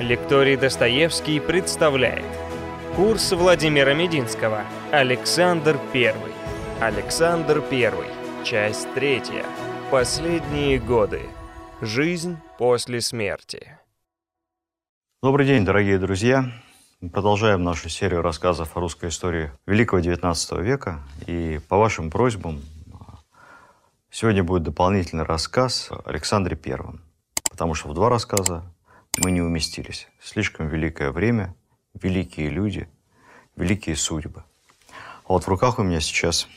Лекторий Достоевский представляет. Курс Владимира Мединского. Александр I Александр I Часть третья. Последние годы. Жизнь после смерти. Добрый день, дорогие друзья! Мы продолжаем нашу серию рассказов о русской истории Великого XIX века. И по вашим просьбам сегодня будет дополнительный рассказ о Александре Первом. Потому что в два рассказа мы не уместились. Слишком великое время, великие люди, великие судьбы. А вот в руках у меня сейчас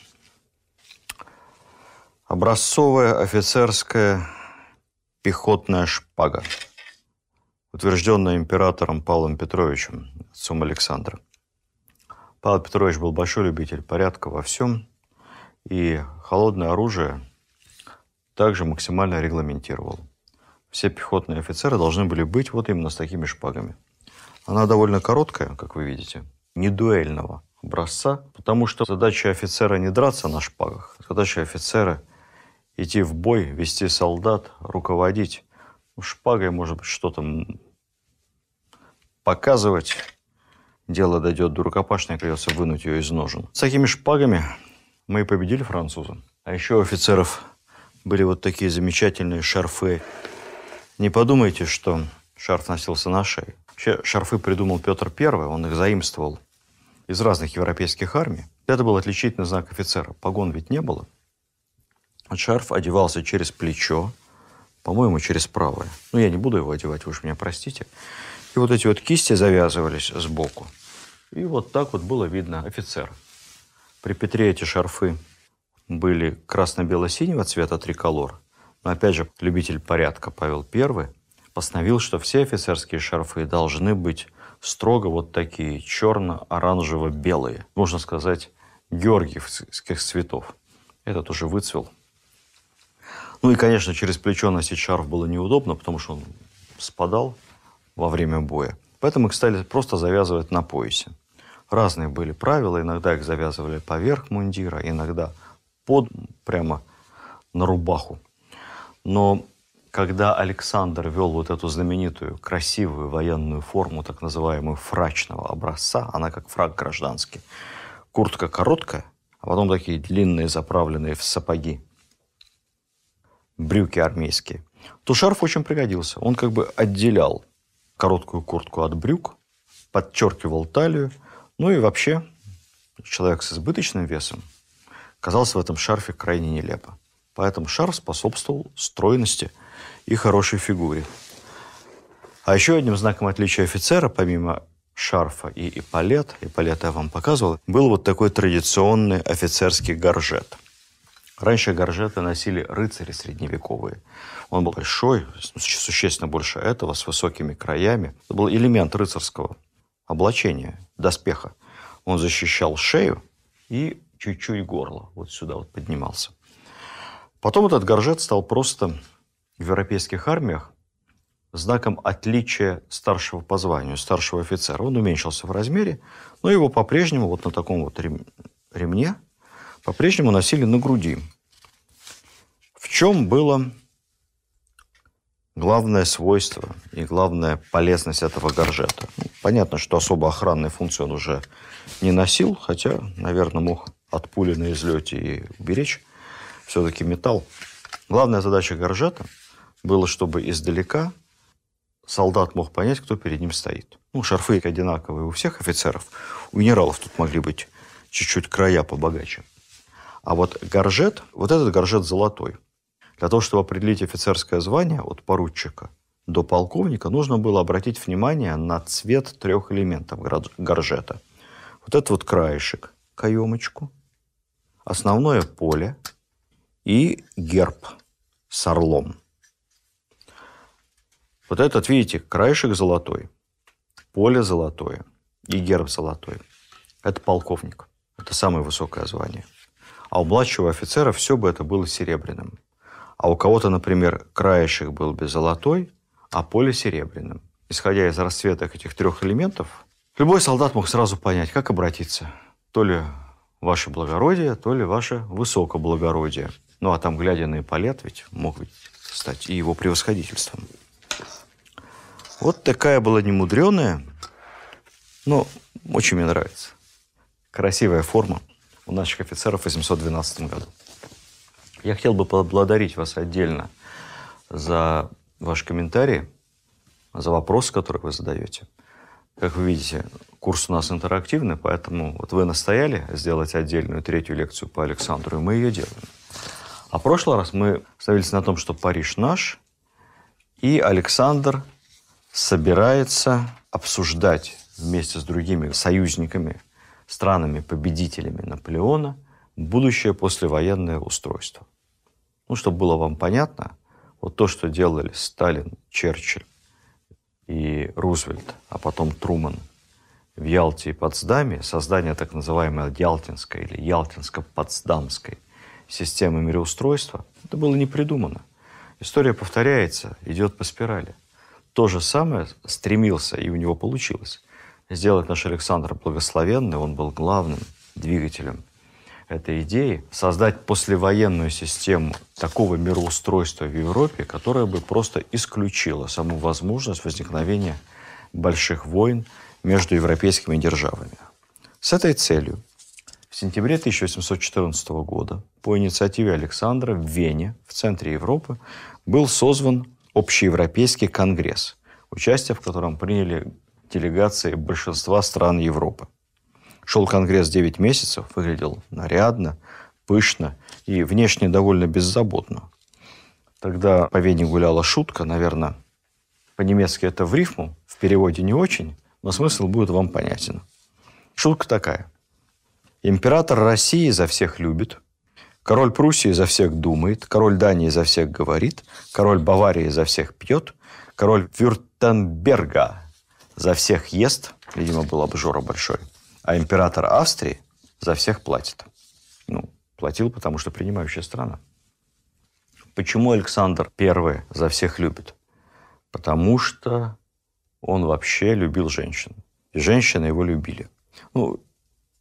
образцовая офицерская пехотная шпага, утвержденная императором Павлом Петровичем, отцом Александра. Павел Петрович был большой любитель порядка во всем, и холодное оружие также максимально регламентировал все пехотные офицеры должны были быть вот именно с такими шпагами. Она довольно короткая, как вы видите, не дуэльного образца, потому что задача офицера не драться на шпагах, задача офицера идти в бой, вести солдат, руководить. Ну, шпагой, может быть, что-то показывать. Дело дойдет до рукопашной, придется вынуть ее из ножен. С такими шпагами мы и победили француза. А еще у офицеров были вот такие замечательные шарфы не подумайте, что шарф носился на шее. Вообще шарфы придумал Петр I, он их заимствовал из разных европейских армий. Это был отличительный знак офицера. Погон ведь не было. Шарф одевался через плечо, по-моему, через правое. Ну, я не буду его одевать, вы уж меня простите. И вот эти вот кисти завязывались сбоку. И вот так вот было видно офицера. При Петре эти шарфы были красно-бело-синего цвета триколор. Но опять же, любитель порядка Павел I постановил, что все офицерские шарфы должны быть строго вот такие черно-оранжево-белые. Можно сказать, георгиевских цветов. Этот уже выцвел. Ну и, конечно, через плечо носить шарф было неудобно, потому что он спадал во время боя. Поэтому их стали просто завязывать на поясе. Разные были правила. Иногда их завязывали поверх мундира, иногда под, прямо на рубаху. Но когда Александр вел вот эту знаменитую красивую военную форму, так называемую фрачного образца, она как фраг гражданский, куртка короткая, а потом такие длинные, заправленные в сапоги, брюки армейские, то шарф очень пригодился. Он как бы отделял короткую куртку от брюк, подчеркивал талию, ну и вообще человек с избыточным весом казался в этом шарфе крайне нелепо. Поэтому шарф способствовал стройности и хорошей фигуре. А еще одним знаком отличия офицера, помимо шарфа и эполет, эполет я вам показывал, был вот такой традиционный офицерский горжет. Раньше горжеты носили рыцари средневековые. Он был большой, существенно больше этого, с высокими краями. Это был элемент рыцарского облачения, доспеха. Он защищал шею и чуть-чуть горло. Вот сюда вот поднимался. Потом этот горжет стал просто в европейских армиях знаком отличия старшего по званию, старшего офицера. Он уменьшился в размере, но его по-прежнему вот на таком вот ремне по-прежнему носили на груди. В чем было главное свойство и главная полезность этого горжета? Ну, понятно, что особо охранной функции он уже не носил, хотя, наверное, мог от пули на излете и уберечь все-таки металл. Главная задача горжета было, чтобы издалека солдат мог понять, кто перед ним стоит. Ну, шарфы одинаковые у всех офицеров. У генералов тут могли быть чуть-чуть края побогаче. А вот горжет, вот этот горжет золотой. Для того, чтобы определить офицерское звание от поручика до полковника, нужно было обратить внимание на цвет трех элементов горжета. Вот этот вот краешек, каемочку, основное поле – и герб с орлом. Вот этот, видите, краешек золотой, поле золотое и герб золотой. Это полковник. Это самое высокое звание. А у младшего офицера все бы это было серебряным. А у кого-то, например, краешек был бы золотой, а поле серебряным. Исходя из расцветок этих трех элементов, любой солдат мог сразу понять, как обратиться. То ли ваше благородие, то ли ваше высокоблагородие. Ну, а там, глядя на Ипполет, ведь мог быть стать и его превосходительством. Вот такая была немудреная, но очень мне нравится. Красивая форма у наших офицеров в 812 году. Я хотел бы поблагодарить вас отдельно за ваши комментарии, за вопросы, которые вы задаете. Как вы видите, курс у нас интерактивный, поэтому вот вы настояли сделать отдельную третью лекцию по Александру, и мы ее делаем. А в прошлый раз мы остановились на том, что Париж наш, и Александр собирается обсуждать вместе с другими союзниками, странами-победителями Наполеона будущее послевоенное устройство. Ну, чтобы было вам понятно, вот то, что делали Сталин, Черчилль и Рузвельт, а потом Труман в Ялте и Потсдаме, создание так называемой Ялтинской или Ялтинско-Потсдамской системы мироустройства, это было не придумано. История повторяется, идет по спирали. То же самое стремился, и у него получилось, сделать наш Александр Благословенный. Он был главным двигателем этой идеи, создать послевоенную систему такого мироустройства в Европе, которая бы просто исключила саму возможность возникновения больших войн между европейскими державами. С этой целью в сентябре 1814 года по инициативе Александра в Вене, в центре Европы, был созван Общеевропейский конгресс, участие в котором приняли делегации большинства стран Европы. Шел конгресс 9 месяцев, выглядел нарядно, пышно и внешне довольно беззаботно. Тогда по Вене гуляла шутка, наверное, по-немецки это в рифму, в переводе не очень, но смысл будет вам понятен. Шутка такая. Император России за всех любит, король Пруссии за всех думает, король Дании за всех говорит, король Баварии за всех пьет, король Вюртемберга за всех ест, видимо, был обжора большой, а император Австрии за всех платит. Ну, платил, потому что принимающая страна. Почему Александр I за всех любит? Потому что он вообще любил женщин. И женщины его любили. Ну,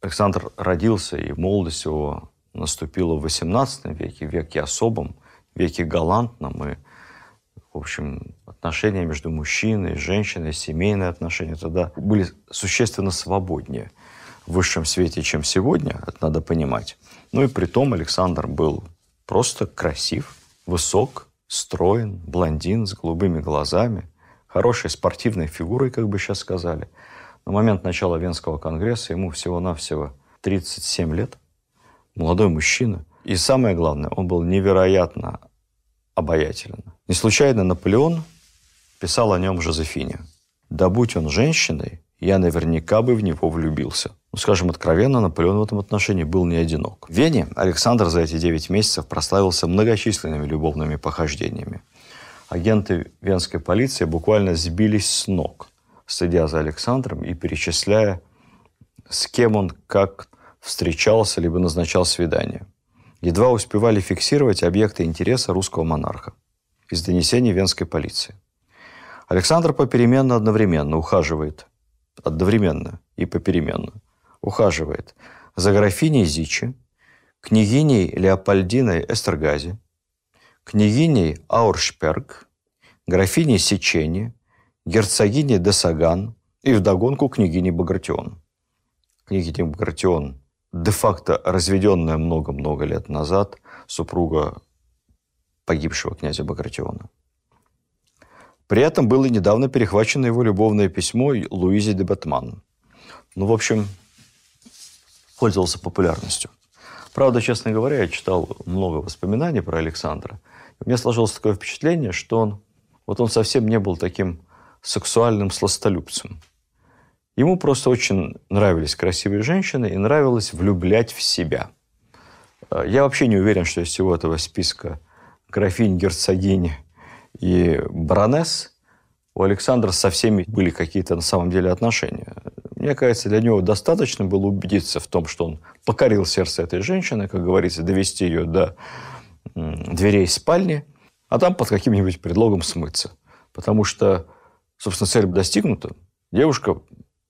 Александр родился, и молодость его наступила в XVIII веке, веке особом, веке галантном. И, в общем, отношения между мужчиной и женщиной, семейные отношения тогда были существенно свободнее в высшем свете, чем сегодня, это надо понимать. Ну и при том Александр был просто красив, высок, строен, блондин с голубыми глазами, хорошей спортивной фигурой, как бы сейчас сказали. На момент начала Венского конгресса ему всего-навсего 37 лет. Молодой мужчина. И самое главное, он был невероятно обаятелен. Не случайно Наполеон писал о нем Жозефине. «Да будь он женщиной, я наверняка бы в него влюбился». Ну, скажем откровенно, Наполеон в этом отношении был не одинок. В Вене Александр за эти 9 месяцев прославился многочисленными любовными похождениями агенты венской полиции буквально сбились с ног, следя за Александром и перечисляя, с кем он как встречался либо назначал свидание. Едва успевали фиксировать объекты интереса русского монарха из донесений венской полиции. Александр попеременно одновременно ухаживает, одновременно и попеременно, ухаживает за графиней Зичи, княгиней Леопольдиной Эстергази, княгиней Ауршперг, графиней Сечени, герцогиней Десаган и вдогонку княгиней Багратион. Княгиня Багратион, де-факто разведенная много-много лет назад, супруга погибшего князя Багратиона. При этом было недавно перехвачено его любовное письмо Луизе де Батман. Ну, в общем, пользовался популярностью. Правда, честно говоря, я читал много воспоминаний про Александра – у меня сложилось такое впечатление, что он, вот он совсем не был таким сексуальным сластолюбцем. Ему просто очень нравились красивые женщины и нравилось влюблять в себя. Э, я вообще не уверен, что из всего этого списка графинь, герцогинь и баронесс у Александра со всеми были какие-то на самом деле отношения. Мне кажется, для него достаточно было убедиться в том, что он покорил сердце этой женщины, как говорится, довести ее до дверей спальни, а там под каким-нибудь предлогом смыться. Потому что, собственно, цель достигнута. Девушка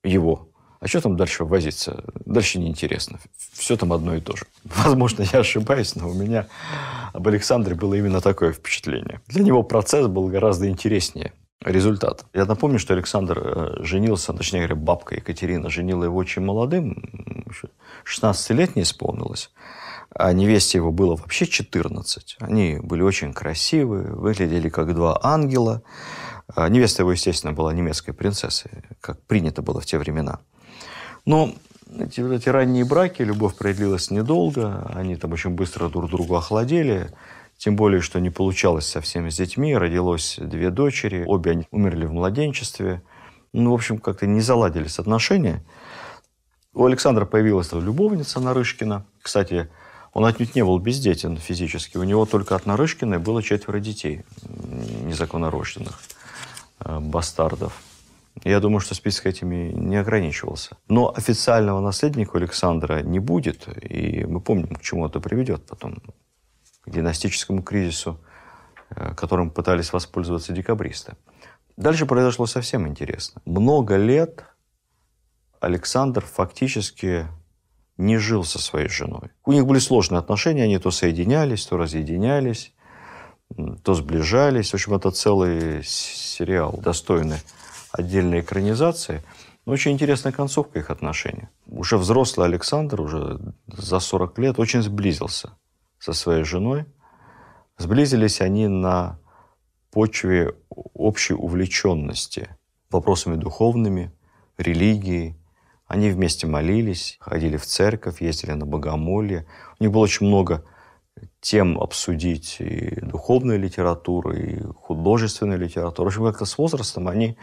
его. А что там дальше возиться? Дальше неинтересно. Все там одно и то же. Возможно, я ошибаюсь, но у меня об Александре было именно такое впечатление. Для него процесс был гораздо интереснее. результата. Я напомню, что Александр э, женился, точнее говоря, бабка Екатерина женила его очень молодым, 16 лет не исполнилось, а невесте его было вообще 14. Они были очень красивые, выглядели как два ангела. А невеста его, естественно, была немецкой принцессой, как принято было в те времена. Но эти, эти ранние браки, любовь продлилась недолго, они там очень быстро друг другу охладели, тем более, что не получалось совсем с детьми, родилось две дочери, обе они умерли в младенчестве. Ну, в общем, как-то не заладились отношения. У Александра появилась любовница Нарышкина. Кстати, он отнюдь не был бездетен физически. У него только от Нарышкиной было четверо детей, незаконнорожденных, бастардов. Я думаю, что список этими не ограничивался. Но официального наследника Александра не будет, и мы помним, к чему это приведет потом, к династическому кризису, э, которым пытались воспользоваться декабристы. Дальше произошло совсем интересно. Много лет Александр фактически не жил со своей женой. У них были сложные отношения, они то соединялись, то разъединялись, то сближались. В общем, это целый сериал, достойный отдельной экранизации. Но очень интересная концовка их отношений. Уже взрослый Александр, уже за 40 лет, очень сблизился со своей женой. Сблизились они на почве общей увлеченности вопросами духовными, религией, они вместе молились, ходили в церковь, ездили на богомолье. У них было очень много тем обсудить и духовную литературу, и художественную литературу. В общем, как-то с возрастом они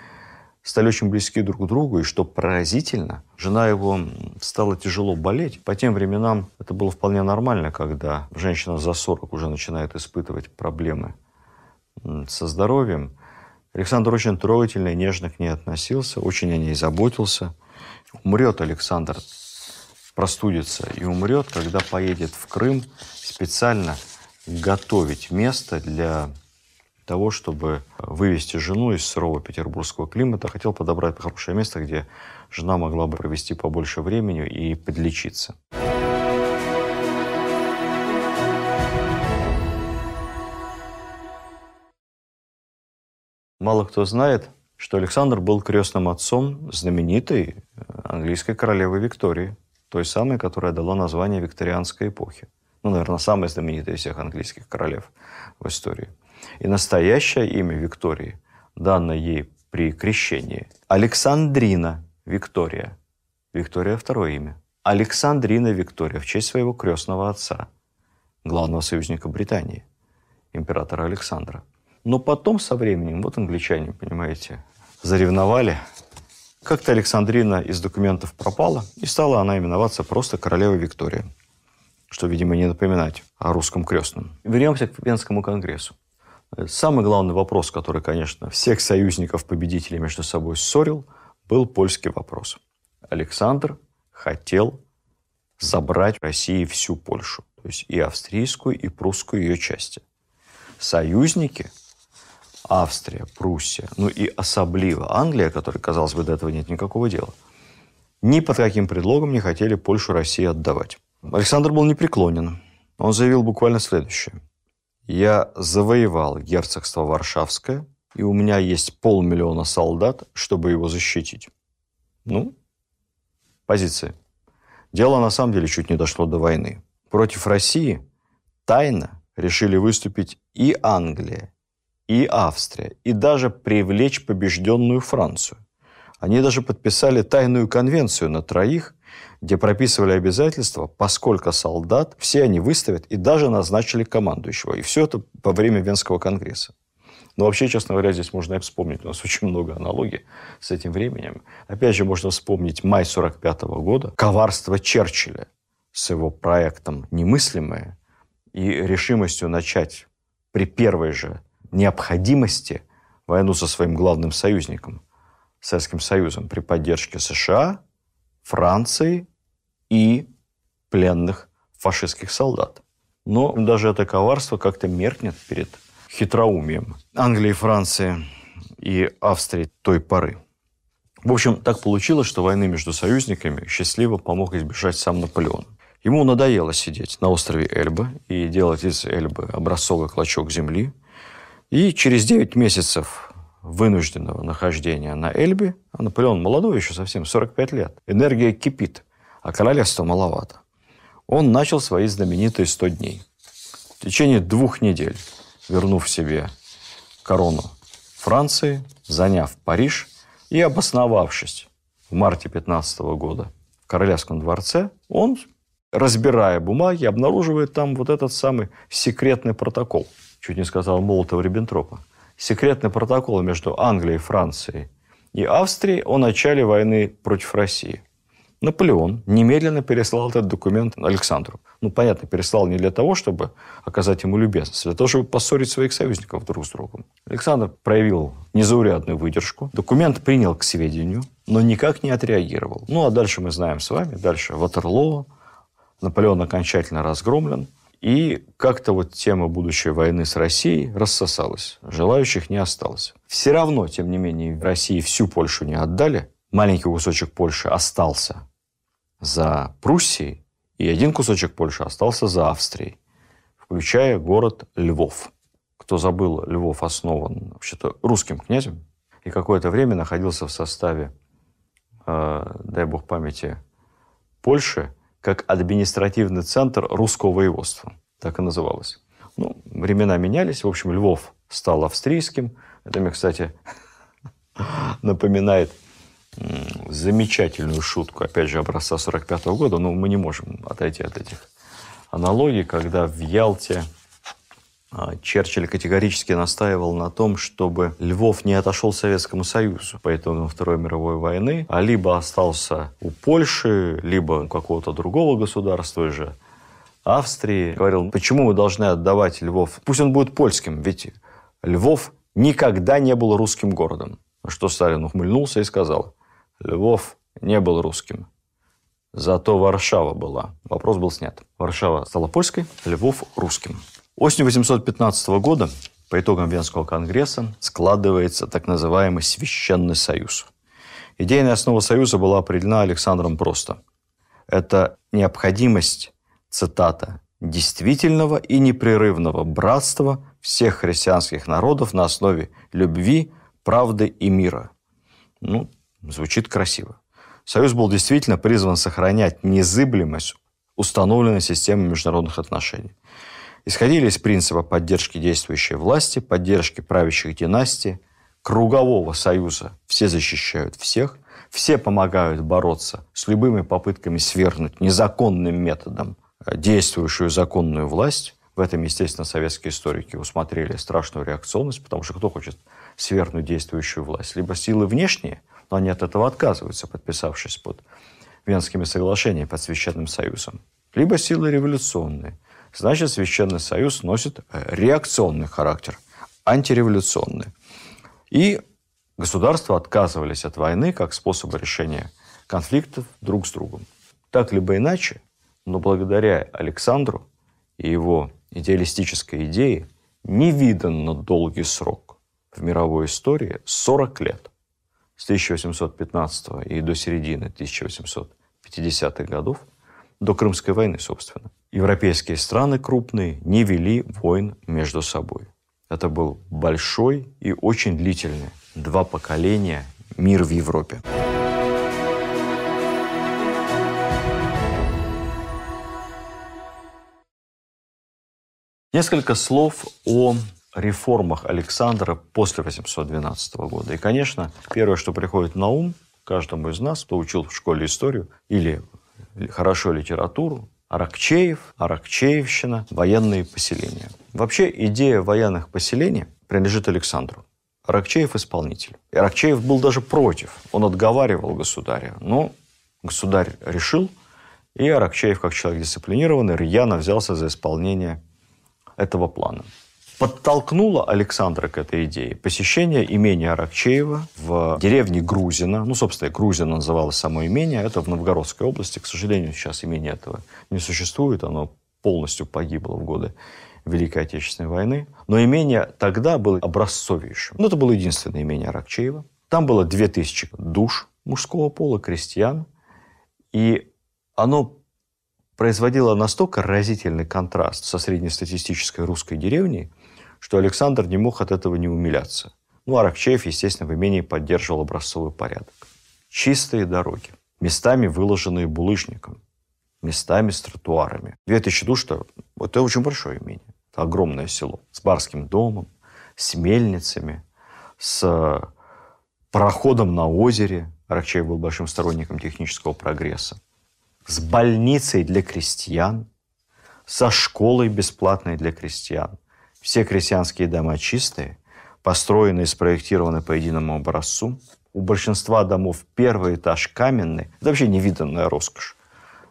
стали очень близки друг к другу, и что поразительно, жена его стала тяжело болеть. По тем временам это было вполне нормально, когда женщина за 40 уже начинает испытывать проблемы со здоровьем. Александр очень трогательно и нежно к ней относился, очень о ней заботился – Умрет Александр, простудится и умрет, когда поедет в Крым специально готовить место для того, чтобы вывести жену из сырого петербургского климата. Хотел подобрать хорошее место, где жена могла бы провести побольше времени и подлечиться. Мало кто знает, что Александр был крестным отцом знаменитой английской королевы Виктории, той самой, которая дала название викторианской эпохи. Ну, наверное, самая знаменитая из всех английских королев в истории. И настоящее имя Виктории, данное ей при крещении, Александрина Виктория. Виктория – второе имя. Александрина Виктория в честь своего крестного отца, главного союзника Британии, императора Александра – но потом, со временем, вот англичане, понимаете, заревновали. Как-то Александрина из документов пропала, и стала она именоваться просто королева Виктория. Что, видимо, не напоминать о русском крестном. Вернемся к Венскому конгрессу. Самый главный вопрос, который, конечно, всех союзников-победителей между собой ссорил, был польский вопрос. Александр хотел забрать России всю Польшу, то есть и австрийскую, и прусскую ее части. Союзники Австрия, Пруссия, ну и особливо Англия, которой, казалось бы, до этого нет никакого дела, ни под каким предлогом не хотели Польшу России отдавать. Александр был непреклонен. Он заявил буквально следующее. «Я завоевал герцогство Варшавское, и у меня есть полмиллиона солдат, чтобы его защитить». Ну, позиции. Дело на самом деле чуть не дошло до войны. Против России тайно решили выступить и Англия, и Австрия, и даже привлечь побежденную Францию. Они даже подписали тайную конвенцию на троих, где прописывали обязательства, поскольку солдат, все они выставят и даже назначили командующего. И все это во время Венского конгресса. Но вообще, честно говоря, здесь можно вспомнить. У нас очень много аналогий с этим временем. Опять же, можно вспомнить май 45 года, коварство Черчилля с его проектом «Немыслимое» и решимостью начать при первой же необходимости войну со своим главным союзником, Советским Союзом, при поддержке США, Франции и пленных фашистских солдат. Но даже это коварство как-то меркнет перед хитроумием Англии, Франции и Австрии той поры. В общем, так получилось, что войны между союзниками счастливо помог избежать сам Наполеон. Ему надоело сидеть на острове Эльба и делать из Эльбы образцовый клочок земли – и через 9 месяцев вынужденного нахождения на Эльбе, а Наполеон молодой еще совсем, 45 лет, энергия кипит, а королевства маловато, он начал свои знаменитые 100 дней. В течение двух недель, вернув себе корону Франции, заняв Париж и обосновавшись в марте 15 года в Королевском дворце, он, разбирая бумаги, обнаруживает там вот этот самый секретный протокол. Чуть не сказал Молотова-Риббентропа секретный протокол между Англией, Францией и Австрией о начале войны против России. Наполеон немедленно переслал этот документ Александру. Ну, понятно, переслал не для того, чтобы оказать ему любезность, а для того, чтобы поссорить своих союзников друг с другом. Александр проявил незаурядную выдержку, документ принял к сведению, но никак не отреагировал. Ну, а дальше мы знаем с вами, дальше Ватерлоо, Наполеон окончательно разгромлен, и как-то вот тема будущей войны с Россией рассосалась. Желающих не осталось. Все равно, тем не менее, России всю Польшу не отдали. Маленький кусочек Польши остался за Пруссией, и один кусочек Польши остался за Австрией, включая город Львов. Кто забыл, Львов основан вообще-то русским князем и какое-то время находился в составе, э, дай бог памяти, Польши, как административный центр русского воеводства. Так и называлось. Ну, времена менялись. В общем, Львов стал австрийским. Это мне, кстати, напоминает замечательную шутку, опять же, образца 45 -го года, но мы не можем отойти от этих аналогий, когда в Ялте Черчилль категорически настаивал на том, чтобы Львов не отошел Советскому Союзу по итогам Второй мировой войны, а либо остался у Польши, либо у какого-то другого государства же, Австрии. Говорил, почему мы должны отдавать Львов? Пусть он будет польским, ведь Львов никогда не был русским городом. Что Сталин ухмыльнулся и сказал, Львов не был русским. Зато Варшава была. Вопрос был снят. Варшава стала польской, Львов – русским. Осенью 815 года по итогам Венского конгресса складывается так называемый Священный Союз. Идейная основа Союза была определена Александром просто. Это необходимость, цитата, действительного и непрерывного братства всех христианских народов на основе любви, правды и мира. Ну, звучит красиво. Союз был действительно призван сохранять незыблемость установленной системы международных отношений – исходили из принципа поддержки действующей власти, поддержки правящих династий, кругового союза. Все защищают всех, все помогают бороться с любыми попытками свергнуть незаконным методом э, действующую законную власть. В этом, естественно, советские историки усмотрели страшную реакционность, потому что кто хочет свергнуть действующую власть? Либо силы внешние, но они от этого отказываются, подписавшись под Венскими соглашениями, под Священным Союзом. Либо силы революционные – значит, Священный Союз носит э, реакционный характер, антиреволюционный. И государства отказывались от войны как способа решения конфликтов друг с другом. Так либо иначе, но благодаря Александру и его идеалистической идее невиданно долгий срок в мировой истории 40 лет. С 1815 и до середины 1850-х годов, до Крымской войны, собственно европейские страны крупные не вели войн между собой. Это был большой и очень длительный, два поколения мир в Европе. Несколько слов о реформах Александра после 812 года. И, конечно, первое, что приходит на ум каждому из нас, кто учил в школе историю или хорошо литературу, Аракчеев, Аракчеевщина, военные поселения. Вообще идея военных поселений принадлежит Александру. Аракчеев – исполнитель. И Аракчеев был даже против. Он отговаривал государя. Но государь решил, и Аракчеев, как человек дисциплинированный, рьяно взялся за исполнение этого плана подтолкнуло Александра к этой идее посещение имения Аракчеева в деревне Грузина. Ну, собственно, Грузина называлось само имение. Это в Новгородской области. К сожалению, сейчас имение этого не существует. Оно полностью погибло в годы Великой Отечественной войны. Но имение тогда было образцовейшим. Ну, это было единственное имение Аракчеева. Там было 2000 душ мужского пола, крестьян. И оно производило настолько разительный контраст со среднестатистической русской деревней, что Александр не мог от этого не умиляться. Ну, Аракчеев, естественно, в имении поддерживал образцовый порядок. Чистые дороги, местами выложенные булыжником, местами с тротуарами. 2000 душ – это очень большое имение. Это огромное село с барским домом, с мельницами, с пароходом на озере. Аракчеев был большим сторонником технического прогресса. С больницей для крестьян, со школой бесплатной для крестьян. Все крестьянские дома чистые, построены и спроектированы по единому образцу. У большинства домов первый этаж каменный. Это вообще невиданная роскошь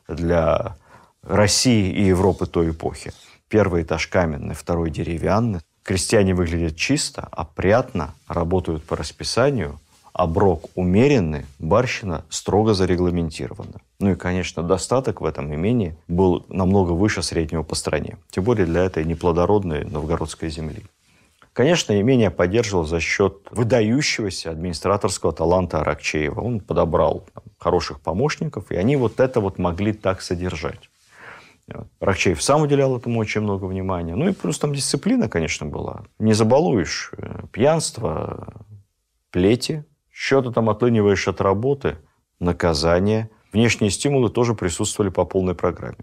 для России и Европы той эпохи. Первый этаж каменный, второй деревянный. Крестьяне выглядят чисто, опрятно, работают по расписанию, оброк умеренный, барщина строго зарегламентирована. Ну и, конечно, достаток в этом имении был намного выше среднего по стране. Тем более для этой неплодородной новгородской земли. Конечно, имение поддерживал за счет выдающегося администраторского таланта Аракчеева. Он подобрал там, хороших помощников, и они вот это вот могли так содержать. Аракчеев сам уделял этому очень много внимания. Ну и плюс там дисциплина, конечно, была. Не забалуешь. Э, пьянство, плети, что-то там отлыниваешь от работы, наказание. Внешние стимулы тоже присутствовали по полной программе.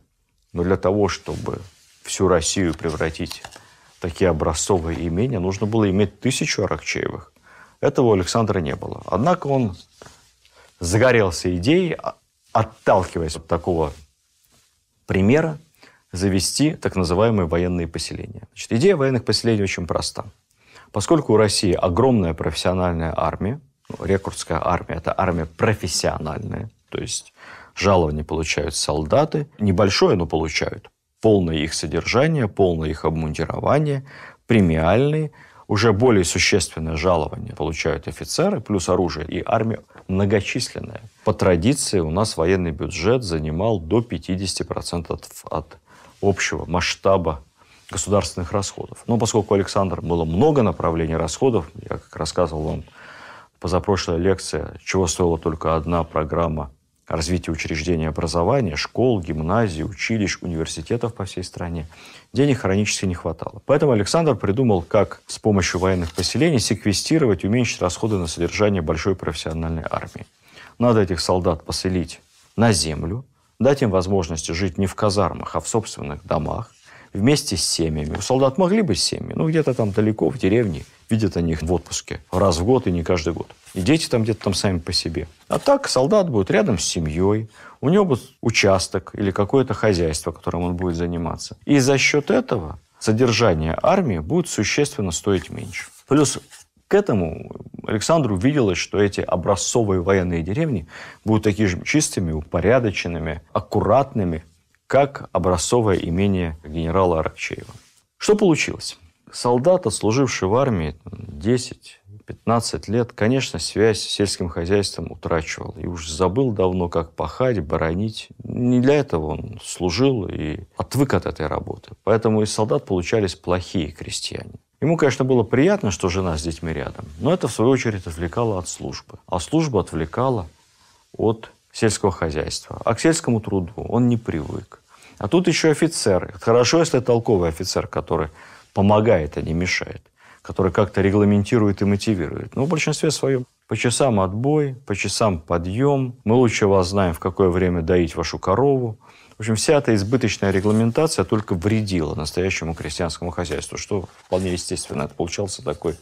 Но для того, чтобы всю Россию превратить такие образцовые имения, нужно было иметь тысячу Аракчеевых. Этого у Александра не было. Однако он загорелся идеей, а, отталкиваясь от такого примера, завести так называемые военные поселения. Значит, идея военных поселений очень проста. Поскольку у России огромная профессиональная армия, рекрутская армия – это армия профессиональная, то есть жалования получают солдаты, небольшое, но получают полное их содержание, полное их обмундирование, премиальные, уже более существенное жалование получают офицеры, плюс оружие, и армия многочисленная. По традиции у нас военный бюджет занимал до 50% от, от общего масштаба государственных расходов. Но поскольку у Александра было много направлений расходов, я как рассказывал вам позапрошлая лекция, чего стоила только одна программа развития учреждений образования, школ, гимназий, училищ, университетов по всей стране. Денег хронически не хватало. Поэтому Александр придумал, как с помощью военных поселений секвестировать, уменьшить расходы на содержание большой профессиональной армии. Надо этих солдат поселить на землю, дать им возможность жить не в казармах, а в собственных домах, вместе с семьями. У солдат могли быть семьи, но где-то там далеко, в деревне, видят они их в отпуске раз в год и не каждый год. И дети там где-то там сами по себе. А так солдат будет рядом с семьей, у него будет участок или какое-то хозяйство, которым он будет заниматься. И за счет этого содержание армии будет существенно стоить меньше. Плюс к этому Александру виделось, что эти образцовые военные деревни будут такими же чистыми, упорядоченными, аккуратными, как образцовое имение генерала Аракчеева. Что получилось? Солдат, отслуживший в армии 10 15 лет, конечно, связь с сельским хозяйством утрачивал. И уж забыл давно, как пахать, боронить. Не для этого он служил и отвык от этой работы. Поэтому из солдат получались плохие крестьяне. Ему, конечно, было приятно, что жена с детьми рядом, но это, в свою очередь, отвлекало от службы. А служба отвлекала от сельского хозяйства. А к сельскому труду он не привык. А тут еще офицеры. Хорошо, если толковый офицер, который помогает, а не мешает который как-то регламентирует и мотивирует. Но в большинстве своем по часам отбой, по часам подъем. Мы лучше вас знаем, в какое время доить вашу корову. В общем, вся эта избыточная регламентация только вредила настоящему крестьянскому хозяйству, что вполне естественно. Это получался такой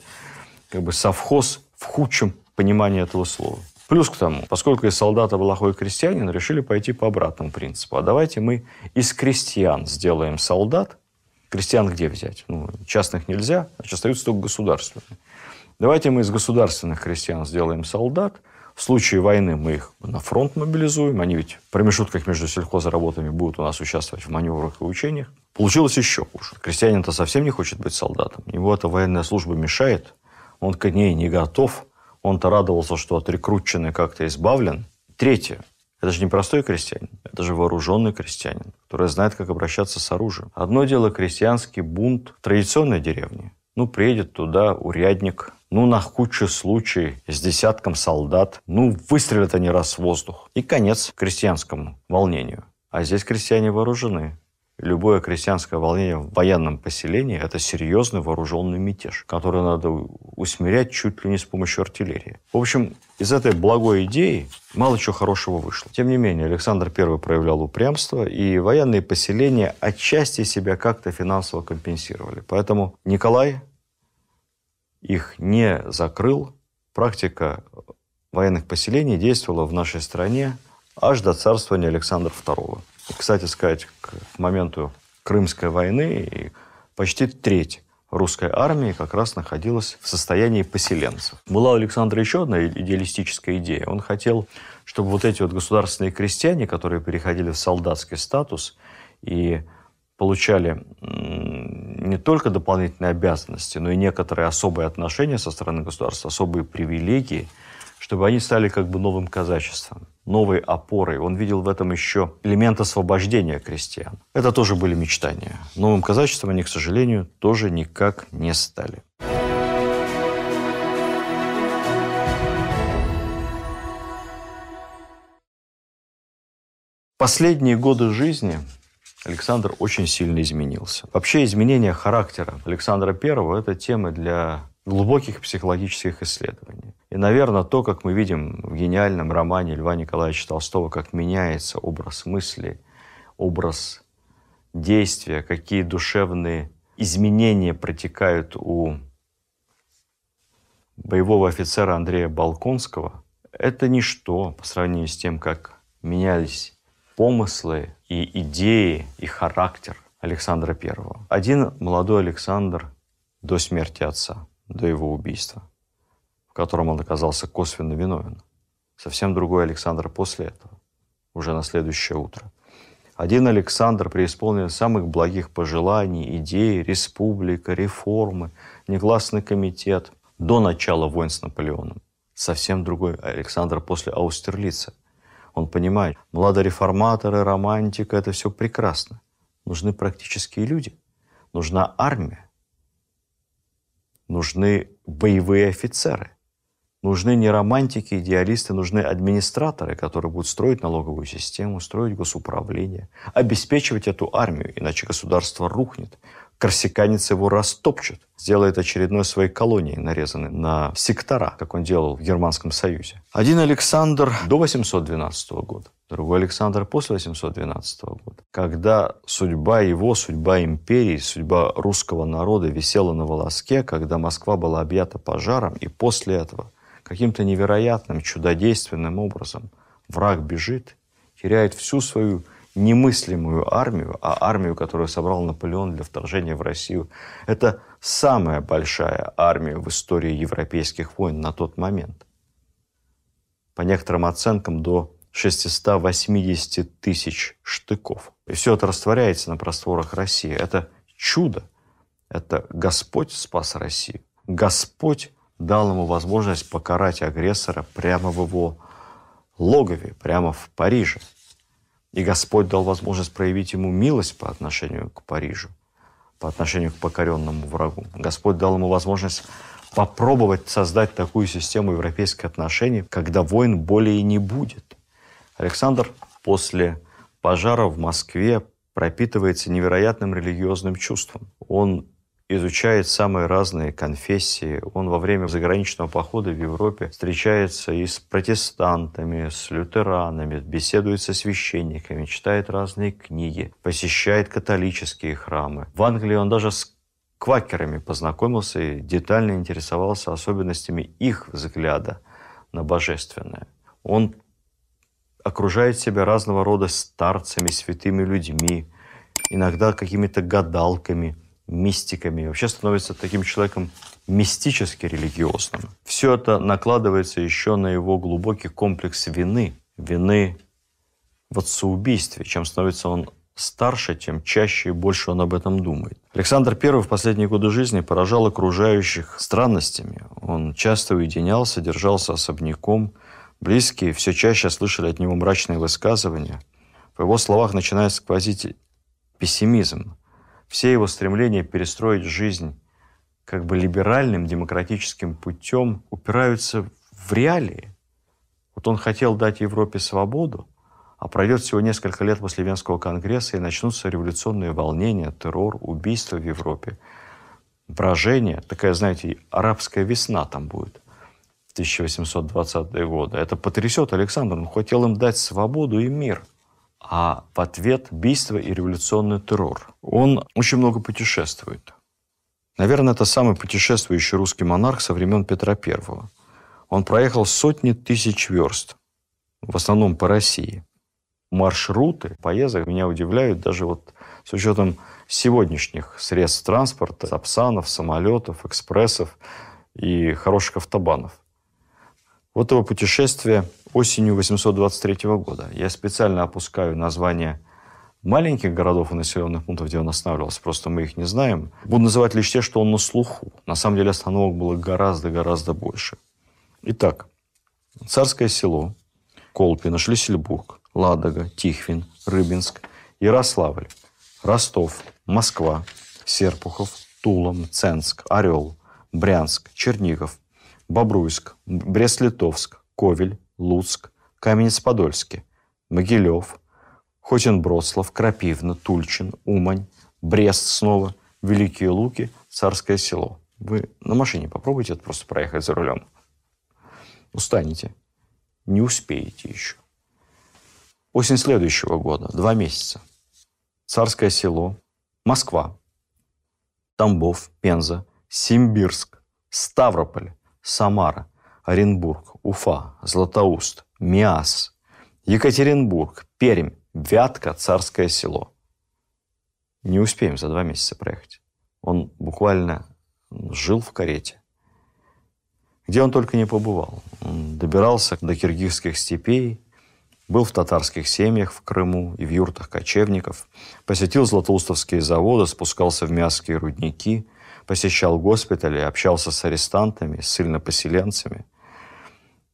как бы совхоз в худшем понимании этого слова. Плюс к тому, поскольку из солдата плохой крестьянин, решили пойти по обратному принципу. А давайте мы из крестьян сделаем солдат, Крестьян где взять? Ну, частных нельзя, значит, остаются только государственные. Давайте мы из государственных крестьян сделаем солдат. В случае войны мы их на фронт мобилизуем. Они ведь в промежутках между сельхозработами будут у нас участвовать в маневрах и учениях. Получилось еще хуже. Крестьянин-то совсем не хочет быть солдатом. Ему эта военная служба мешает. Он к ней не готов. Он-то радовался, что от рекрутчины как-то избавлен. Третье. Это же не простой крестьянин, это же вооруженный крестьянин, который знает, как обращаться с оружием. Одно дело крестьянский бунт в традиционной деревне. Ну, приедет туда урядник, ну, на худший случай с десятком солдат, ну, выстрелят они раз в воздух. И конец крестьянскому волнению. А здесь крестьяне вооружены. Любое крестьянское волнение в военном поселении – это серьезный вооруженный мятеж, который надо усмирять чуть ли не с помощью артиллерии. В общем, из этой благой идеи мало чего хорошего вышло. Тем не менее, Александр I проявлял упрямство, и военные поселения отчасти себя как-то финансово компенсировали. Поэтому Николай их не закрыл. Практика военных поселений действовала в нашей стране аж до царствования Александра II. Кстати сказать, к моменту Крымской войны почти треть русской армии как раз находилась в состоянии поселенцев. Была у Александра еще одна идеалистическая идея. Он хотел, чтобы вот эти вот государственные крестьяне, которые переходили в солдатский статус и получали не только дополнительные обязанности, но и некоторые особые отношения со стороны государства, особые привилегии, чтобы они стали как бы новым казачеством новой опорой. Он видел в этом еще элемент освобождения крестьян. Это тоже были мечтания. Новым казачеством они, к сожалению, тоже никак не стали. Последние годы жизни Александр очень сильно изменился. Вообще изменение характера Александра I – это тема для глубоких психологических исследований. И, наверное, то, как мы видим в гениальном романе Льва Николаевича Толстого, как меняется образ мысли, образ действия, какие душевные изменения протекают у боевого офицера Андрея Балконского, это ничто по сравнению с тем, как менялись помыслы и идеи, и характер Александра I. Один молодой Александр до смерти отца, до его убийства, в котором он оказался косвенно виновен. Совсем другой Александр после этого, уже на следующее утро. Один Александр преисполнен самых благих пожеланий, идей, республика, реформы, негласный комитет до начала войн с Наполеоном. Совсем другой Александр после Аустерлица. Он понимает, младореформаторы, романтика – это все прекрасно. Нужны практические люди. Нужна армия нужны боевые офицеры. Нужны не романтики, идеалисты, нужны администраторы, которые будут строить налоговую систему, строить госуправление, обеспечивать эту армию, иначе государство рухнет корсиканец его растопчет, сделает очередной своей колонией, нарезанной на сектора, как он делал в Германском Союзе. Один Александр до 812 года, другой Александр после 812 года. Когда судьба его, судьба империи, судьба русского народа висела на волоске, когда Москва была объята пожаром, и после этого каким-то невероятным, чудодейственным образом враг бежит, теряет всю свою немыслимую армию, а армию, которую собрал Наполеон для вторжения в Россию, это самая большая армия в истории европейских войн на тот момент. По некоторым оценкам, до 680 тысяч штыков. И все это растворяется на просторах России. Это чудо. Это Господь спас Россию. Господь дал ему возможность покарать агрессора прямо в его логове, прямо в Париже. И Господь дал возможность проявить ему милость по отношению к Парижу, по отношению к покоренному врагу. Господь дал ему возможность попробовать создать такую систему европейских отношений, когда войн более не будет. Александр после пожара в Москве пропитывается невероятным религиозным чувством. Он изучает самые разные конфессии. Он во время заграничного похода в Европе встречается и с протестантами, с лютеранами, беседует со священниками, читает разные книги, посещает католические храмы. В Англии он даже с квакерами познакомился и детально интересовался особенностями их взгляда на божественное. Он окружает себя разного рода старцами, святыми людьми, иногда какими-то гадалками – мистиками, вообще становится таким человеком мистически религиозным. Все это накладывается еще на его глубокий комплекс вины, вины в отцеубийстве. Чем становится он старше, тем чаще и больше он об этом думает. Александр I в последние годы жизни поражал окружающих странностями. Он часто уединялся, держался особняком. Близкие все чаще слышали от него мрачные высказывания. В его словах начинает сквозить пессимизм все его стремления перестроить жизнь как бы либеральным демократическим путем упираются в реалии. Вот он хотел дать Европе свободу, А пройдет всего несколько лет после Венского конгресса, и начнутся революционные волнения, террор, убийства в Европе, брожение. Такая, знаете, арабская весна там будет в 1820-е годы. Это потрясет Александр. Он хотел им дать свободу и мир. А в ответ убийство и революционный террор. Он очень много путешествует. Наверное, это самый путешествующий русский монарх со времен Петра I. Он проехал сотни тысяч верст, в основном по России. Маршруты поездок меня удивляют даже вот с учетом сегодняшних средств транспорта, сапсанов, самолетов, экспрессов и хороших автобанов. Вот его путешествие осенью 823 года. Я специально опускаю название маленьких городов и населенных пунктов, где он останавливался, просто мы их не знаем. Буду называть лишь те, что он на слуху. На самом деле остановок было гораздо-гораздо больше. Итак, Царское село, Колпино, Шлиссельбург, Ладога, Тихвин, Рыбинск, Ярославль, Ростов, Москва, Серпухов, Тула, Ценск, Орел, Брянск, Чернигов, Бобруйск, Брест-Литовск, Ковель, Луцк, Каменец-Подольский, Могилев, Хотин-Броцлав, Крапивна, Тульчин, Умань, Брест снова, Великие Луки, Царское село. Вы на машине попробуйте это просто проехать за рулем. Устанете. Не успеете еще. Осень следующего года, два месяца. Царское село, Москва, Тамбов, Пенза, Симбирск, Ставрополь, Самара, Оренбург, Уфа, Златоуст, Миас, Екатеринбург, Пермь, Вятка, Царское село. Не успеем за два месяца проехать. Он буквально жил в карете. Где он только не побывал. Он добирался до киргизских степей, был в татарских семьях в Крыму и в юртах кочевников, посетил златоустовские заводы, спускался в мясские рудники, посещал госпитали, общался с арестантами, с ссыльнопоселенцами.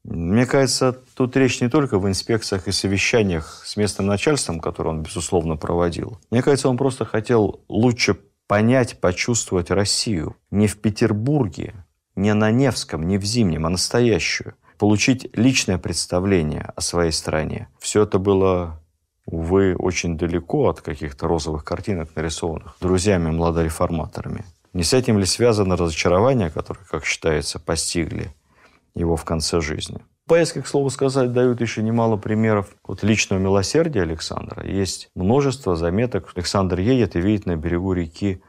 Мне кажется, тут речь не только в инспекциях и совещаниях с местным начальством, которые он, безусловно, проводил. Мне кажется, он просто хотел лучше понять, почувствовать Россию. Не в Петербурге, не на Невском, не в Зимнем, а настоящую. Получить личное представление о своей стране. Все это было, увы, очень далеко от каких-то розовых картинок, нарисованных друзьями-младореформаторами. Не с этим ли связано разочарование, которое, как считается, постигли его в конце жизни? Поездки, к слову сказать, дают еще немало примеров вот личного милосердия Александра. Есть множество заметок. Александр едет и видит на берегу реки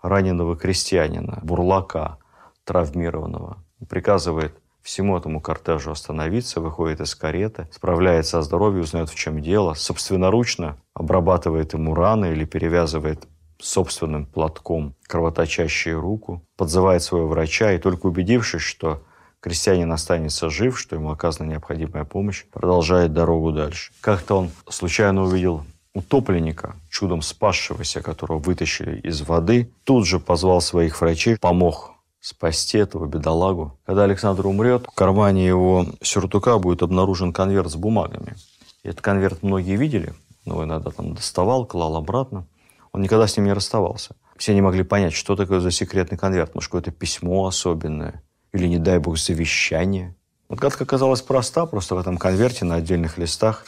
раненого крестьянина, бурлака, травмированного. Приказывает всему этому кортежу остановиться, выходит из кареты, справляется о здоровье, узнает, в чем дело, собственноручно обрабатывает ему раны или перевязывает собственным платком кровоточащую руку, подзывает своего врача и только убедившись, что крестьянин останется жив, что ему оказана необходимая помощь, продолжает дорогу дальше. Как-то он случайно увидел утопленника, чудом спасшегося, которого вытащили из воды, тут же позвал своих врачей, помог спасти этого бедолагу. Когда Александр умрет, в кармане его сюртука будет обнаружен конверт с бумагами. Этот конверт многие видели, но иногда там доставал, клал обратно. Он никогда с ним не расставался. Все не могли понять, что такое за секретный конверт. Может, какое-то письмо особенное. Или, не дай бог, завещание. Вот гадка оказалась проста. Просто в этом конверте на отдельных листах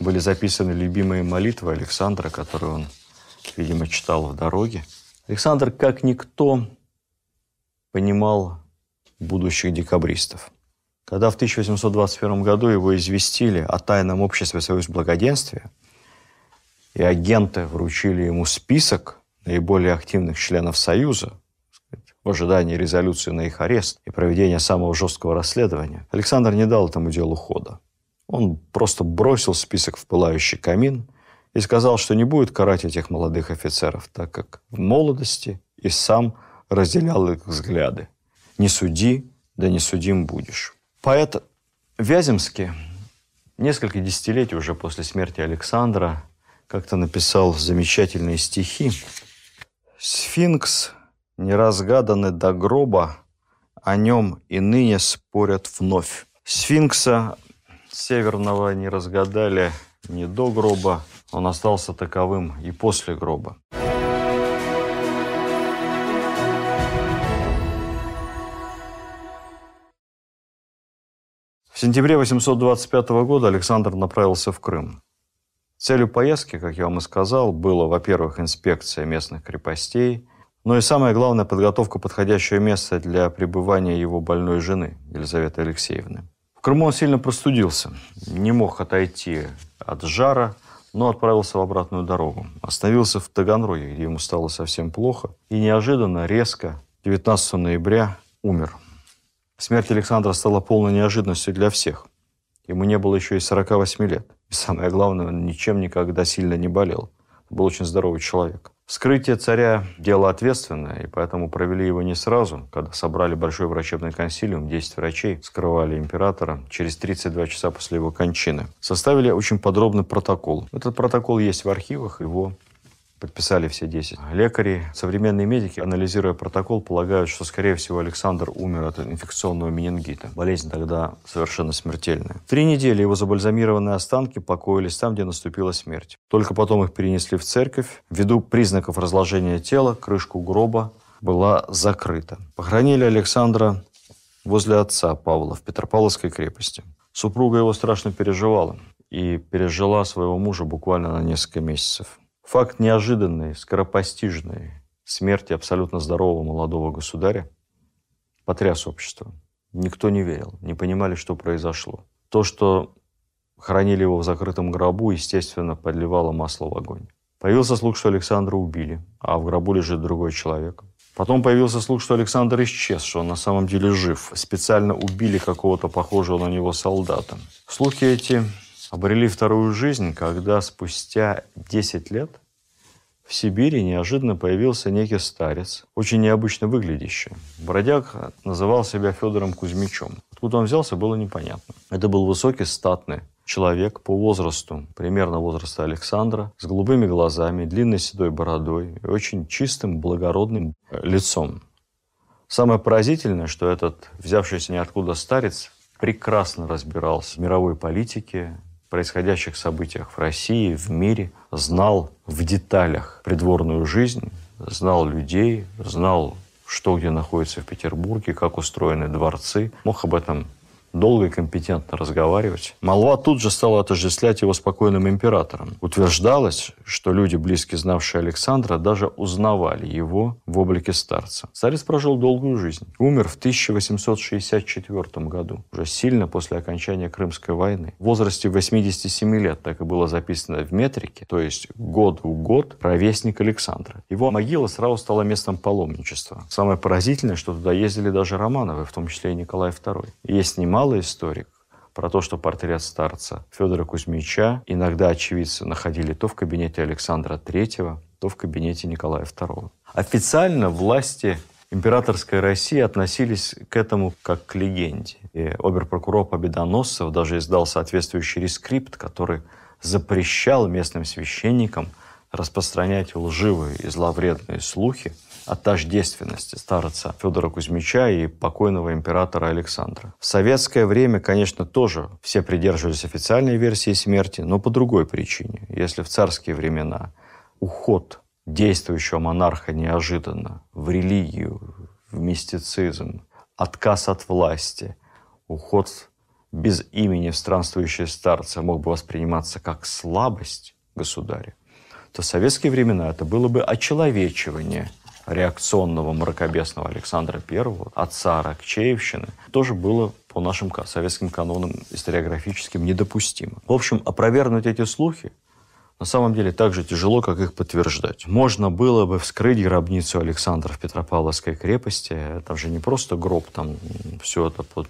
были записаны любимые молитвы Александра, которые он, видимо, читал в дороге. Александр, как никто, понимал будущих декабристов. Когда в 1821 году его известили о тайном обществе «Союз благоденствия», и агенты вручили ему список наиболее активных членов Союза в ожидании резолюции на их арест и проведения самого жесткого расследования, Александр не дал этому делу хода. Он просто бросил список в пылающий камин и сказал, что не будет карать этих молодых офицеров, так как в молодости и сам разделял их взгляды. «Не суди, да не судим будешь». Поэт Вяземский несколько десятилетий уже после смерти Александра как-то написал замечательные стихи. «Сфинкс, неразгаданный до гроба, о нем и ныне спорят вновь. Сфинкса северного не разгадали не до гроба, он остался таковым и после гроба. В сентябре 825 года Александр направился в Крым. Целью поездки, как я вам и сказал, было, во-первых, инспекция местных крепостей, но и самое главное, подготовка подходящего места для пребывания его больной жены, Елизаветы Алексеевны. В Крыму он сильно простудился, не мог отойти от жара, но отправился в обратную дорогу. Остановился в Таганроге, где ему стало совсем плохо, и неожиданно, резко, 19 ноября умер. Смерть Александра стала полной неожиданностью для всех. Ему не было еще и 48 лет. И самое главное, он ничем никогда сильно не болел. Был очень здоровый человек. Вскрытие царя – дело ответственное, и поэтому провели его не сразу. Когда собрали большой врачебный консилиум, 10 врачей скрывали императора через 32 часа после его кончины. Составили очень подробный протокол. Этот протокол есть в архивах, его подписали все 10. Лекари, современные медики, анализируя протокол, полагают, что, скорее всего, Александр умер от инфекционного менингита. Болезнь тогда совершенно смертельная. Три недели его забальзамированные останки покоились там, где наступила смерть. Только потом их перенесли в церковь. Ввиду признаков разложения тела, крышку гроба была закрыта. Похоронили Александра возле отца Павла в Петропавловской крепости. Супруга его страшно переживала и пережила своего мужа буквально на несколько месяцев. Факт неожиданный, скоропостижный смерти абсолютно здорового молодого государя потряс общество. Никто не верил, не понимали, что произошло. То, что хоронили его в закрытом гробу, естественно, подливало масло в огонь. Появился слух, что Александра убили, а в гробу лежит другой человек. Потом появился слух, что Александр исчез, что он на самом деле жив. Специально убили какого-то похожего на него солдата. Слухи эти обрели вторую жизнь, когда спустя 10 лет в Сибири неожиданно появился некий старец, очень необычно выглядящий. Бродяг называл себя Федором Кузьмичем. Откуда он взялся, было непонятно. Это был высокий, статный человек по возрасту, примерно возраста Александра, с голубыми глазами, длинной седой бородой и очень чистым, благородным э, лицом. Самое поразительное, что этот взявшийся ниоткуда старец прекрасно разбирался в мировой политике, происходящих событиях в России, в мире, знал в деталях придворную жизнь, знал людей, знал, что где находится в Петербурге, как устроены дворцы, мог об этом долго и компетентно разговаривать. Молва тут же стала отождествлять его спокойным императором. Утверждалось, что люди, близко знавшие Александра, даже узнавали его в облике старца. Старец прожил долгую жизнь. Умер в 1864 году, уже сильно после окончания Крымской войны. В возрасте 87 лет, так и было записано в метрике, то есть год в год, ровесник Александра. Его могила сразу стала местом паломничества. Самое поразительное, что туда ездили даже Романовы, в том числе и Николай II. Есть немало мало историк про то, что портрет старца Федора Кузьмича иногда очевидцы находили то в кабинете Александра III, то в кабинете Николая II. Официально власти императорской России относились к этому как к легенде. И оберпрокурор Победоносцев даже издал соответствующий рескрипт, который запрещал местным священникам распространять лживые и зловредные слухи о тождественности старца Федора Кузьмича и покойного императора Александра. В советское время, конечно, тоже все придерживались официальной версии смерти, но по другой причине. Если в царские времена уход действующего монарха неожиданно в религию, в мистицизм, отказ от власти, уход без имени в странствующие старцы мог бы восприниматься как слабость государя, то в советские времена это было бы очеловечивание – реакционного мракобесного Александра I, отца Рокчеевщины, тоже было по нашим советским канонам историографическим недопустимо. В общем, опровергнуть эти слухи на самом деле так же тяжело, как их подтверждать. Можно было бы вскрыть гробницу Александра в Петропавловской крепости. Там же не просто гроб, там все это под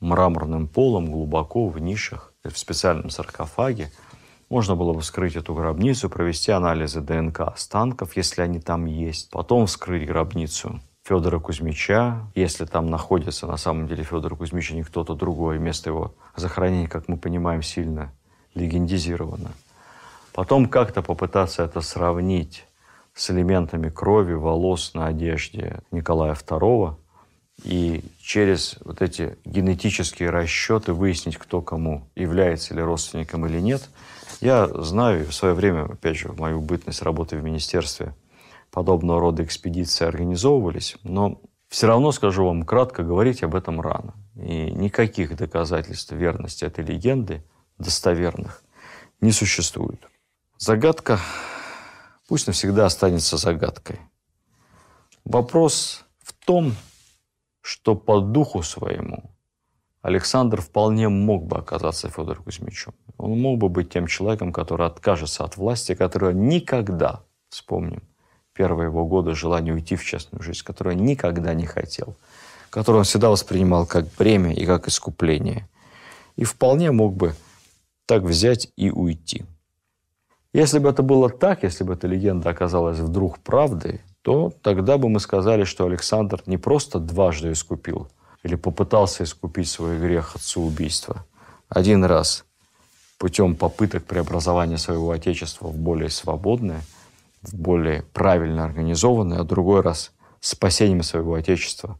мраморным полом, глубоко в нишах, в специальном саркофаге. Можно было бы вскрыть эту гробницу, провести анализы ДНК останков, если они там есть. Потом вскрыть гробницу Федора Кузьмича, если там находится на самом деле Федор Кузьмич, а не кто-то другой. Место его захоронения, как мы понимаем, сильно легендизировано. Потом как-то попытаться это сравнить с элементами крови, волос на одежде Николая II и через вот эти генетические расчеты выяснить, кто кому является ли родственником или нет – я знаю, в свое время, опять же, в мою бытность работы в министерстве, подобного рода экспедиции организовывались, но все равно, скажу вам кратко, говорить об этом рано. И никаких доказательств верности этой легенды, достоверных, не существует. Загадка пусть навсегда останется загадкой. Вопрос в том, что по духу своему Александр вполне мог бы оказаться Федором Кузьмичем. Он мог бы быть тем человеком, который откажется от власти, который никогда, вспомним, первые его годы желания уйти в частную жизнь, которую никогда не хотел, которую он всегда воспринимал как бремя и как искупление. И вполне мог бы так взять и уйти. Если бы это было так, если бы эта легенда оказалась вдруг правдой, то тогда бы мы сказали, что Александр не просто дважды искупил или попытался искупить свой грех отцеубийства. Один раз путем попыток преобразования своего отечества в более свободное, в более правильно организованное, а другой раз спасением своего отечества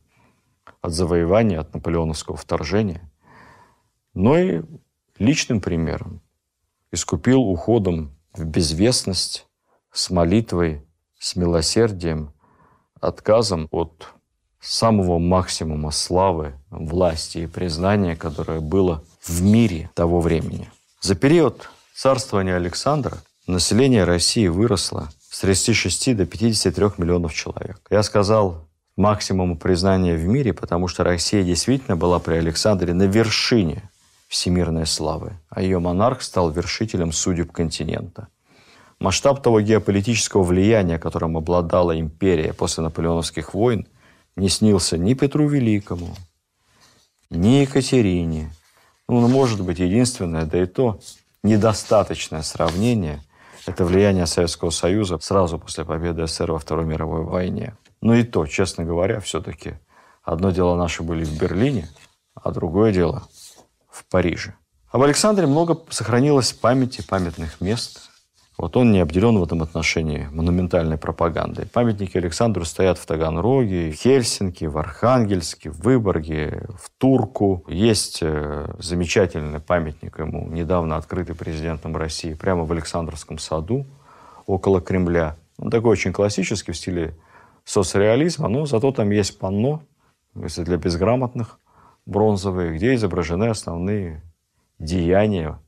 от завоевания, от наполеоновского вторжения, но и личным примером искупил уходом в безвестность с молитвой, с милосердием, отказом от самого максимума славы, власти и признания, которое было в мире того времени. За период царствования Александра население России выросло с 36 до 53 миллионов человек. Я сказал максимуму признания в мире, потому что Россия действительно была при Александре на вершине всемирной славы, а ее монарх стал вершителем судеб континента. Масштаб того геополитического влияния, которым обладала империя после наполеоновских войн, не снился ни Петру Великому, ни Екатерине. Ну, может быть, единственное, да и то недостаточное сравнение – это влияние Советского Союза сразу после победы СССР во Второй мировой войне. Но и то, честно говоря, все-таки одно дело наши были в Берлине, а другое дело в Париже. Об Александре много сохранилось памяти, памятных мест. Вот он не обделен в этом отношении монументальной пропагандой. Памятники Александру стоят в Таганроге, в Хельсинки, в Архангельске, в Выборге, в Турку. Есть э, замечательный памятник ему, недавно открытый президентом России, прямо в Александровском саду, около Кремля. Он такой очень классический в стиле соцреализма, но зато там есть панно, если для безграмотных, бронзовые, где изображены основные деяния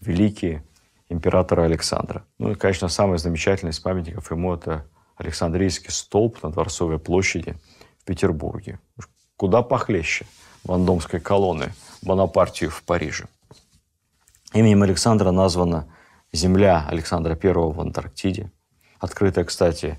великие императора Александра. Ну и, конечно, самый замечательный из памятников ему это Александрийский столб на Дворцовой площади в Петербурге. Куда похлеще Вандомской колонны Бонапартию в Париже. Именем Александра названа земля Александра I в Антарктиде, открытая, кстати,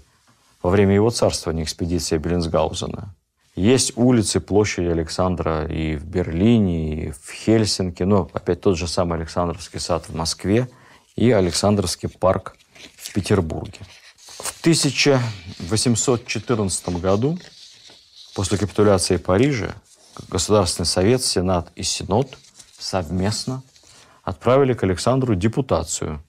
во время его царствования экспедиция Беллинсгаузена. Есть улицы, площади Александра и в Берлине, и в Хельсинки, но опять тот же самый Александровский сад в Москве и Александровский парк в Петербурге. В 1814 году, после капитуляции Парижа, Государственный совет, Сенат и Синод совместно отправили к Александру депутацию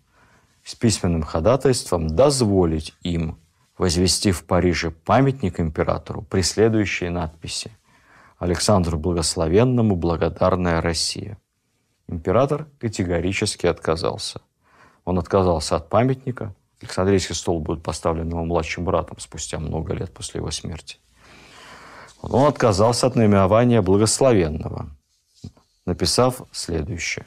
с письменным ходатайством дозволить им возвести в Париже памятник императору при следующей надписи «Александру Благословенному благодарная Россия». Император категорически отказался. Он отказался от памятника. Александрийский стол будет поставлен его младшим братом спустя много лет после его смерти. Он отказался от наименования благословенного, написав следующее.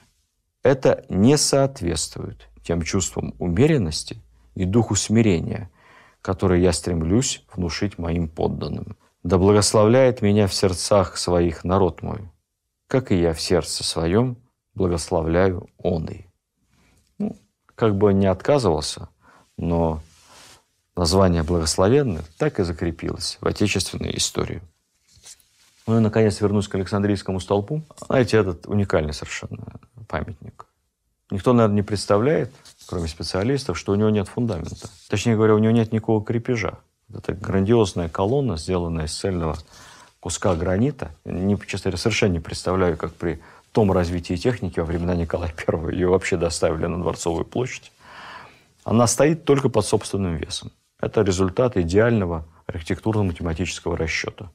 Это не соответствует тем чувствам умеренности и духу смирения – который я стремлюсь внушить моим подданным. Да благословляет меня в сердцах своих народ мой, как и я в сердце своем благословляю он и. Как бы он не отказывался, но название благословенных так и закрепилось в отечественной истории. Ну и, наконец, вернусь к Александрийскому столпу. Знаете, этот уникальный совершенно памятник. Никто, наверное, не представляет, кроме специалистов, что у него нет фундамента. Точнее говоря, у него нет никакого крепежа. Это грандиозная колонна, сделанная из цельного куска гранита. Не, честно говоря, совершенно не представляю, как при том развитии техники во времена Николая I ее вообще доставили на Дворцовую площадь. Она стоит только под собственным весом. Это результат идеального архитектурно-математического расчета.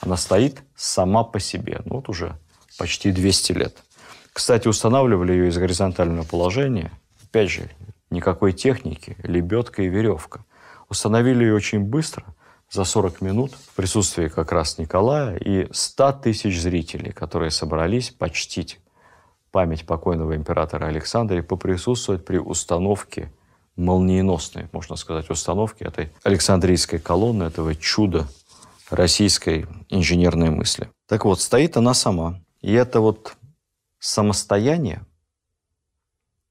Она стоит сама по себе. Ну, вот уже почти 200 лет. Кстати, устанавливали ее из горизонтального положения – Опять же, никакой техники, лебедка и веревка. Установили ее очень быстро, за 40 минут, в присутствии как раз Николая и 100 тысяч зрителей, которые собрались почтить память покойного императора Александра и поприсутствовать при установке молниеносной, можно сказать, установки этой Александрийской колонны, этого чуда российской инженерной мысли. Так вот, стоит она сама. И это вот самостояние,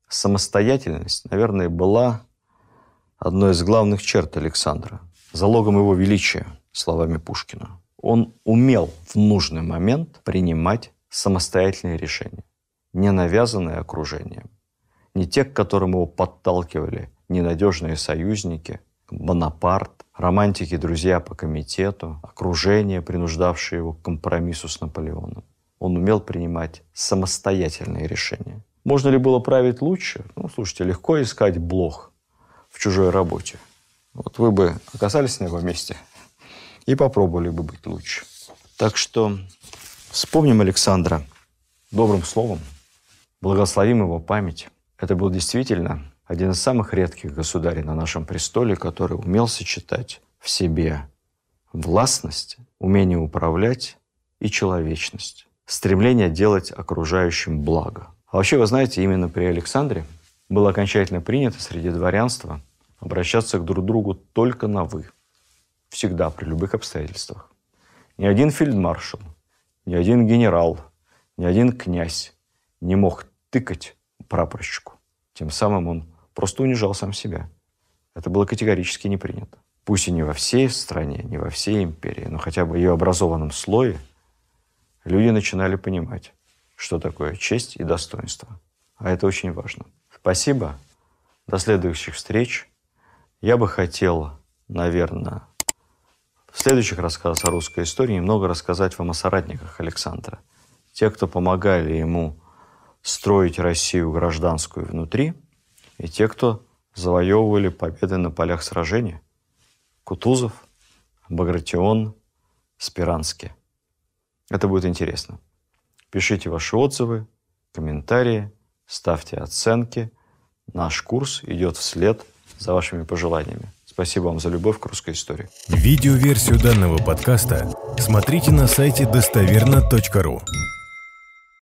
самостоятельность, наверное, была одной из главных черт Александра, залогом его величия, словами Пушкина. Он умел в нужный момент принимать самостоятельные решения, не навязанные окружением, не те, к которым его подталкивали ненадежные союзники, Бонапарт, романтики, друзья по комитету, окружение, принуждавшее его к компромиссу с Наполеоном. Он умел принимать самостоятельные решения. Можно ли было править лучше? Ну, слушайте, легко искать блох в чужой работе. Вот вы бы оказались на его месте и попробовали бы быть лучше. Так что вспомним Александра добрым словом, благословим его память. Это был действительно один из самых редких государей на нашем престоле, который умел сочетать в себе властность, умение управлять и человечность, стремление делать окружающим благо. А вообще, вы знаете, именно при Александре было окончательно принято среди дворянства обращаться к друг другу только на «вы». Всегда, при любых обстоятельствах. Ни один фельдмаршал, ни один генерал, ни один князь не мог тыкать прапорщику. Тем самым он просто унижал сам себя. Это было категорически не принято. Пусть и не во всей стране, не во всей империи, но хотя бы ее образованном слое люди начинали понимать, что такое честь и достоинство. А это очень важно. Спасибо. До следующих встреч. Я бы хотел, наверное, в следующих рассказах о русской истории немного рассказать вам о соратниках Александра. Те, кто помогали ему строить Россию гражданскую внутри – и те, кто завоевывали победы на полях сражений. Кутузов, Багратион, Спиранский. Это будет интересно. Пишите ваши отзывы, комментарии, ставьте оценки. Наш курс идет вслед за вашими пожеланиями. Спасибо вам за любовь к русской истории. Видеоверсию данного подкаста смотрите на сайте достоверно.ру.